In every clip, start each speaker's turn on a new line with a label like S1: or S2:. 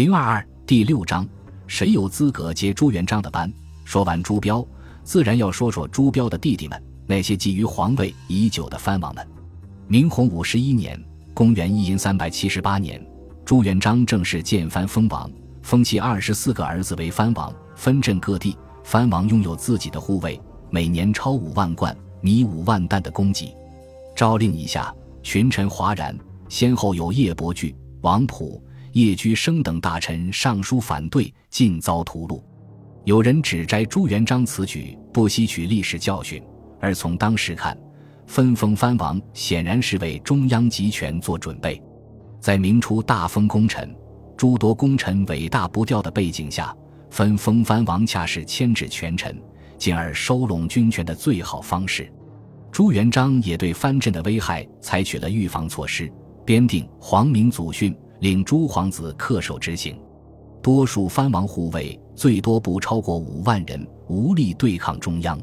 S1: 零二二第六章，谁有资格接朱元璋的班？说完朱标，自然要说说朱标的弟弟们，那些觊觎皇位已久的藩王们。明洪武十一年（公元一零三百七十八年），朱元璋正式建藩封王，封其二十四个儿子为藩王，分镇各地。藩王拥有自己的护卫，每年超五万贯米、五万担的供给。诏令一下，群臣哗然，先后有叶伯巨、王普。叶居生等大臣上书反对，尽遭屠戮。有人指摘朱元璋此举不吸取历史教训，而从当时看，分封藩王显然是为中央集权做准备。在明初大封功臣、诸多功臣伟大不掉的背景下，分封藩王恰是牵制权臣，进而收拢军权的最好方式。朱元璋也对藩镇的危害采取了预防措施，编定皇明祖训。令诸皇子恪守执行，多数藩王护卫最多不超过五万人，无力对抗中央。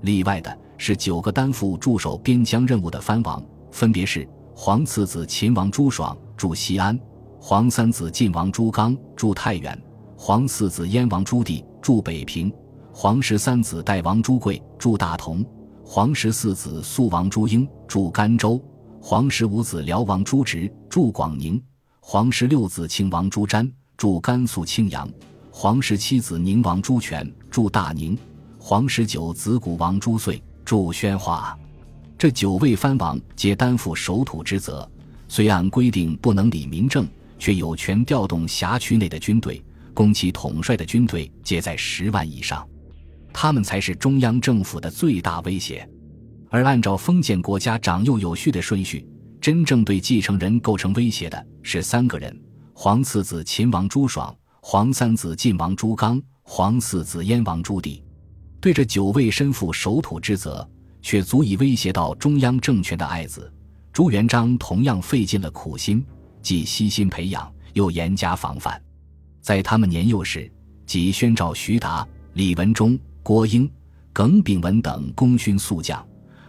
S1: 例外的是九个担负驻守边疆任务的藩王，分别是皇次子秦王朱爽驻西安，皇三子晋王朱刚驻太原，皇四子燕王朱棣驻北平，皇十三子代王朱贵驻大同，皇十四子肃王朱英驻甘州，皇十五子辽王朱植驻广宁。皇十六子庆王朱瞻驻甘肃庆阳，皇十七子宁王朱权驻大宁，皇十九子古王朱遂驻宣化。这九位藩王皆担负守土之责，虽按规定不能理民政，却有权调动辖区内的军队，供其统帅的军队皆在十万以上，他们才是中央政府的最大威胁。而按照封建国家长幼有序的顺序。真正对继承人构成威胁的是三个人：皇次子秦王朱爽，皇三子晋王朱刚，皇四子燕王朱棣。对这九位身负守土之责却足以威胁到中央政权的爱子，朱元璋同样费尽了苦心，既悉心培养，又严加防范。在他们年幼时，即宣召徐达、李文忠、郭英、耿炳文等功勋宿将，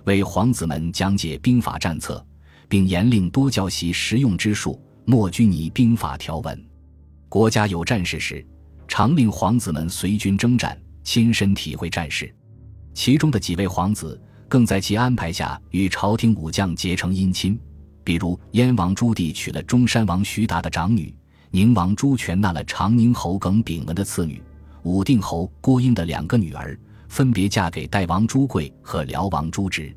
S1: 为皇子们讲解兵法战策。并严令多教习实用之术，莫拘泥兵法条文。国家有战事时，常令皇子们随军征战，亲身体会战事。其中的几位皇子，更在其安排下与朝廷武将结成姻亲。比如，燕王朱棣娶了中山王徐达的长女，宁王朱权纳了长宁侯耿炳文的次女，武定侯郭英的两个女儿分别嫁给代王朱贵和辽王朱植。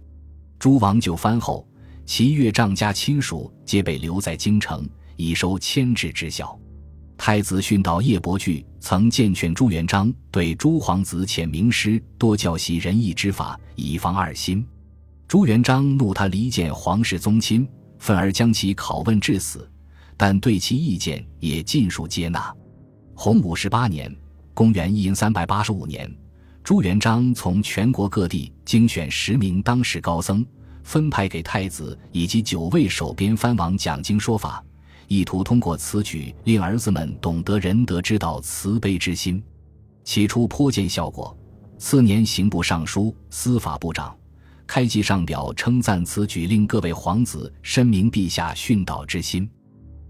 S1: 诸王就藩后。其岳丈家亲属皆被留在京城，以收牵制之效。太子训导叶伯巨曾荐劝朱元璋对诸皇子遣名师，多教习仁义之法，以防二心。朱元璋怒他离间皇室宗亲，愤而将其拷问致死，但对其意见也尽数接纳。洪武十八年（公元一零三百八十五年），朱元璋从全国各地精选十名当世高僧。分派给太子以及九位守边藩王讲经说法，意图通过此举令儿子们懂得仁德之道、慈悲之心。起初颇见效果。次年，刑部尚书、司法部长开记上表称赞此举令各位皇子深明陛下训导之心，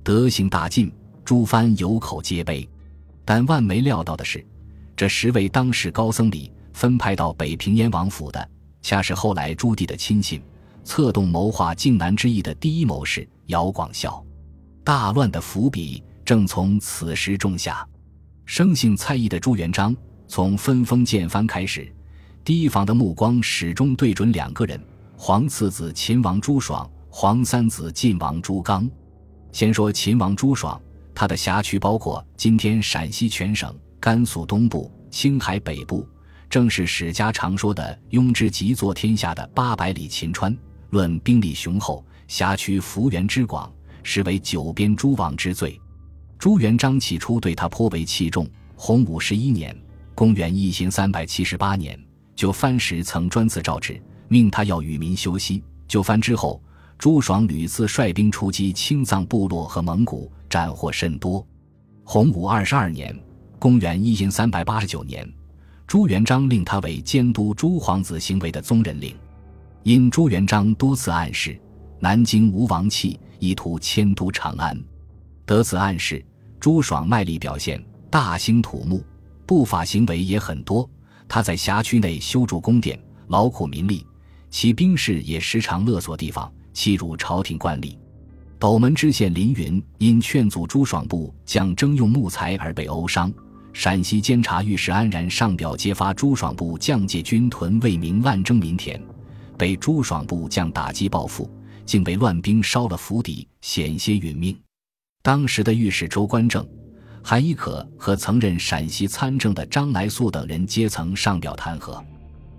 S1: 德行大进，诸藩有口皆碑。但万没料到的是，这十位当世高僧里，分派到北平燕王府的，恰是后来朱棣的亲信。策动谋划靖难之役的第一谋士姚广孝，大乱的伏笔正从此时种下。生性猜疑的朱元璋从分封建藩开始，提防的目光始终对准两个人：皇次子秦王朱爽，皇三子晋王朱刚。先说秦王朱爽，他的辖区包括今天陕西全省、甘肃东部、青海北部，正是史家常说的“庸之极坐天下”的八百里秦川。论兵力雄厚，辖区幅员之广，实为九边诸王之最。朱元璋起初对他颇为器重。洪武十一年（公元一千三百七十八年），就藩时曾专自诏旨，命他要与民休息。就藩之后，朱爽屡次率兵出击青藏部落和蒙古，斩获甚多。洪武二十二年（公元一千三百八十九年），朱元璋令他为监督诸皇子行为的宗人令。因朱元璋多次暗示南京无王气，意图迁都长安，得此暗示，朱爽卖力表现，大兴土木，不法行为也很多。他在辖区内修筑宫殿，劳苦民力，其兵士也时常勒索地方，欺辱朝廷官吏。斗门知县林云因劝阻朱爽部将征用木材而被殴伤。陕西监察御史安然上表揭发朱爽部将借军屯为民滥征民田，被朱爽部将打击报复，竟被乱兵烧了府邸，险些殒命。当时的御史周观正、韩一可和曾任陕西参政的张来素等人皆曾上表弹劾。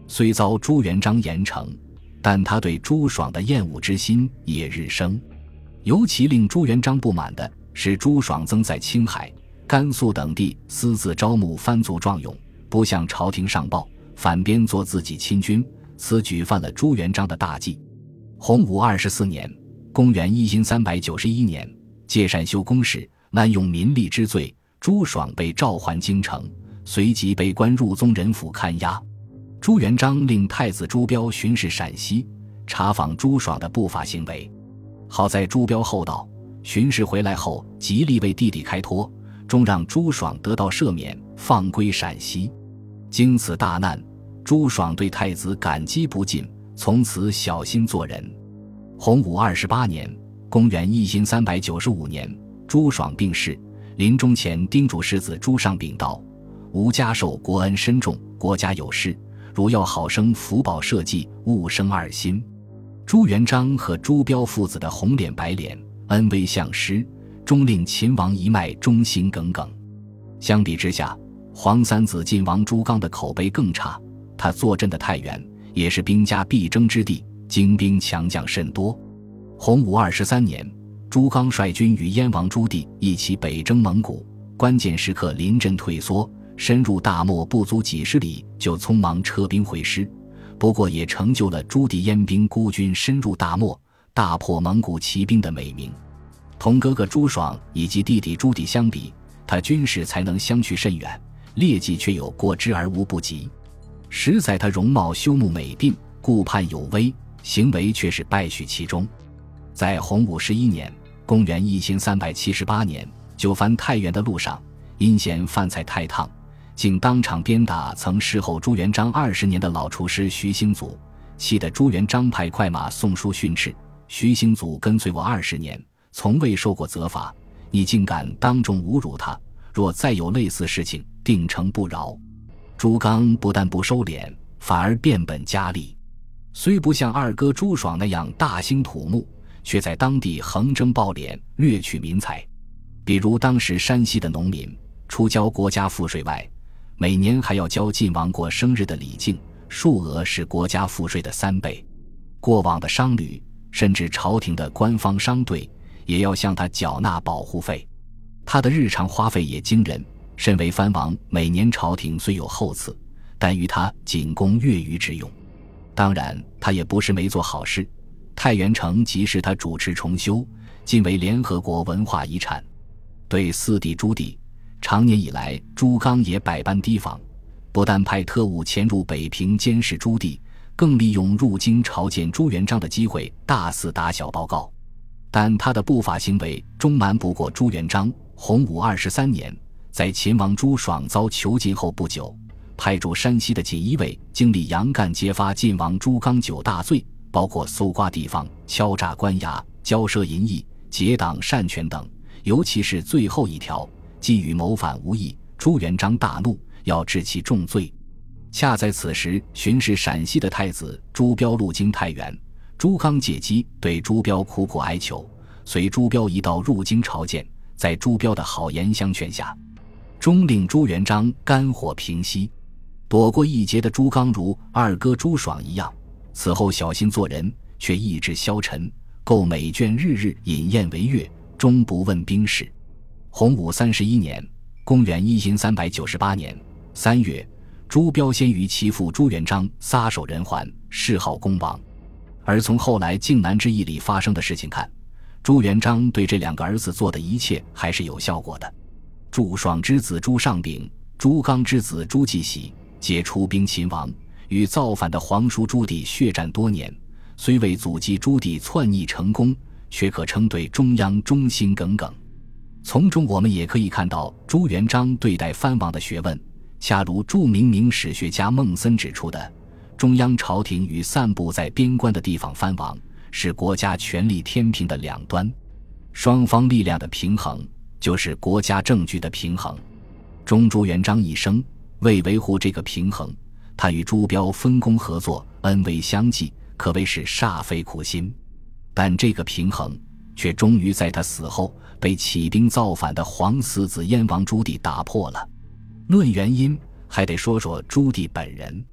S1: 虽遭朱元璋严惩，但他对朱爽的厌恶之心也日生。尤其令朱元璋不满的是，朱爽曾在青海、甘肃等地私自招募番族壮勇，不向朝廷上报，反编作自己亲军，此举犯了朱元璋的大忌。洪武二十四年（公元一三三百九十一年），借善修宫室，滥用民力之罪，朱爽被召还京城，随即被关入宗人府看押。朱元璋令太子朱标巡视陕西，查访朱爽的不法行为。好在朱标厚道，巡视回来后极力为弟弟开脱，终让朱爽得到赦免，放归陕西。经此大难，朱爽对太子感激不尽，从此小心做人。洪武二十八年（公元一三三百九十五年），朱爽病逝，临终前叮嘱世子朱尚禀道：“吾家受国恩深重，国家有事，如要好生福保社稷，勿生二心。”朱元璋和朱标父子的红脸白脸，恩威相施，终令秦王一脉忠心耿耿。相比之下，皇三子晋王朱刚的口碑更差。他坐镇的太原也是兵家必争之地，精兵强将甚多。洪武二十三年，朱刚率军与燕王朱棣一起北征蒙古，关键时刻临阵退缩，深入大漠不足几十里，就匆忙撤兵回师。不过也成就了朱棣燕兵孤军深入大漠，大破蒙古骑兵的美名。同哥哥朱爽以及弟弟朱棣相比，他军事才能相去甚远，劣迹却有过之而无不及。实在他容貌修木美鬓，顾盼有威，行为却是败絮其中。在洪武十一年（公元一千三百七十八年），就番太原的路上，因嫌饭菜太烫。竟当场鞭打曾侍候朱元璋二十年的老厨师徐兴祖，气得朱元璋派快马送书训斥徐兴祖：“跟随我二十年，从未受过责罚，你竟敢当众侮辱他！若再有类似事情，定成不饶。”朱刚不但不收敛，反而变本加厉。虽不像二哥朱爽那样大兴土木，却在当地横征暴敛，掠取民财。比如当时山西的农民，除交国家赋税外，每年还要交晋王过生日的礼敬，数额是国家赋税的三倍。过往的商旅，甚至朝廷的官方商队，也要向他缴纳保护费。他的日常花费也惊人。身为藩王，每年朝廷虽有厚赐，但于他仅供月余之用。当然，他也不是没做好事。太原城即是他主持重修，今为联合国文化遗产。对四弟朱棣。长年以来，朱刚也百般提防，不但派特务潜入北平监视朱棣，更利用入京朝见朱元璋的机会大肆打小报告。但他的不法行为终瞒不过朱元璋。洪武二十三年，在秦王朱爽遭囚禁后不久，派驻山西的锦衣卫经理杨干揭发晋王朱刚九大罪，包括搜刮地方、敲诈官衙、骄奢淫逸、结党擅权等，尤其是最后一条。既与谋反无异，朱元璋大怒，要治其重罪。恰在此时，巡视陕西的太子朱标路经太原，朱刚借机对朱标苦苦哀求，随朱标一道入京朝见。在朱标的好言相劝下，终令朱元璋肝火平息。躲过一劫的朱刚，如二哥朱爽一样，此后小心做人，却意志消沉，购美眷，日日饮宴为乐，终不问兵事。洪武三十一年（公元一三百九十八年）三月，朱标先于其父朱元璋撒手人寰，谥号恭王。而从后来靖难之役里发生的事情看，朱元璋对这两个儿子做的一切还是有效果的。朱爽之子朱尚炳、朱刚之子朱继喜皆出兵秦王，与造反的皇叔朱棣血战多年，虽未阻击朱棣篡逆成功，却可称对中央忠心耿耿。从中我们也可以看到朱元璋对待藩王的学问，恰如著名明史学家孟森指出的：中央朝廷与散布在边关的地方藩王是国家权力天平的两端，双方力量的平衡就是国家政局的平衡。中朱元璋一生为维护这个平衡，他与朱标分工合作，恩威相济，可谓是煞费苦心。但这个平衡却终于在他死后被起兵造反的皇四子燕王朱棣打破了。论原因，还得说说朱棣本人。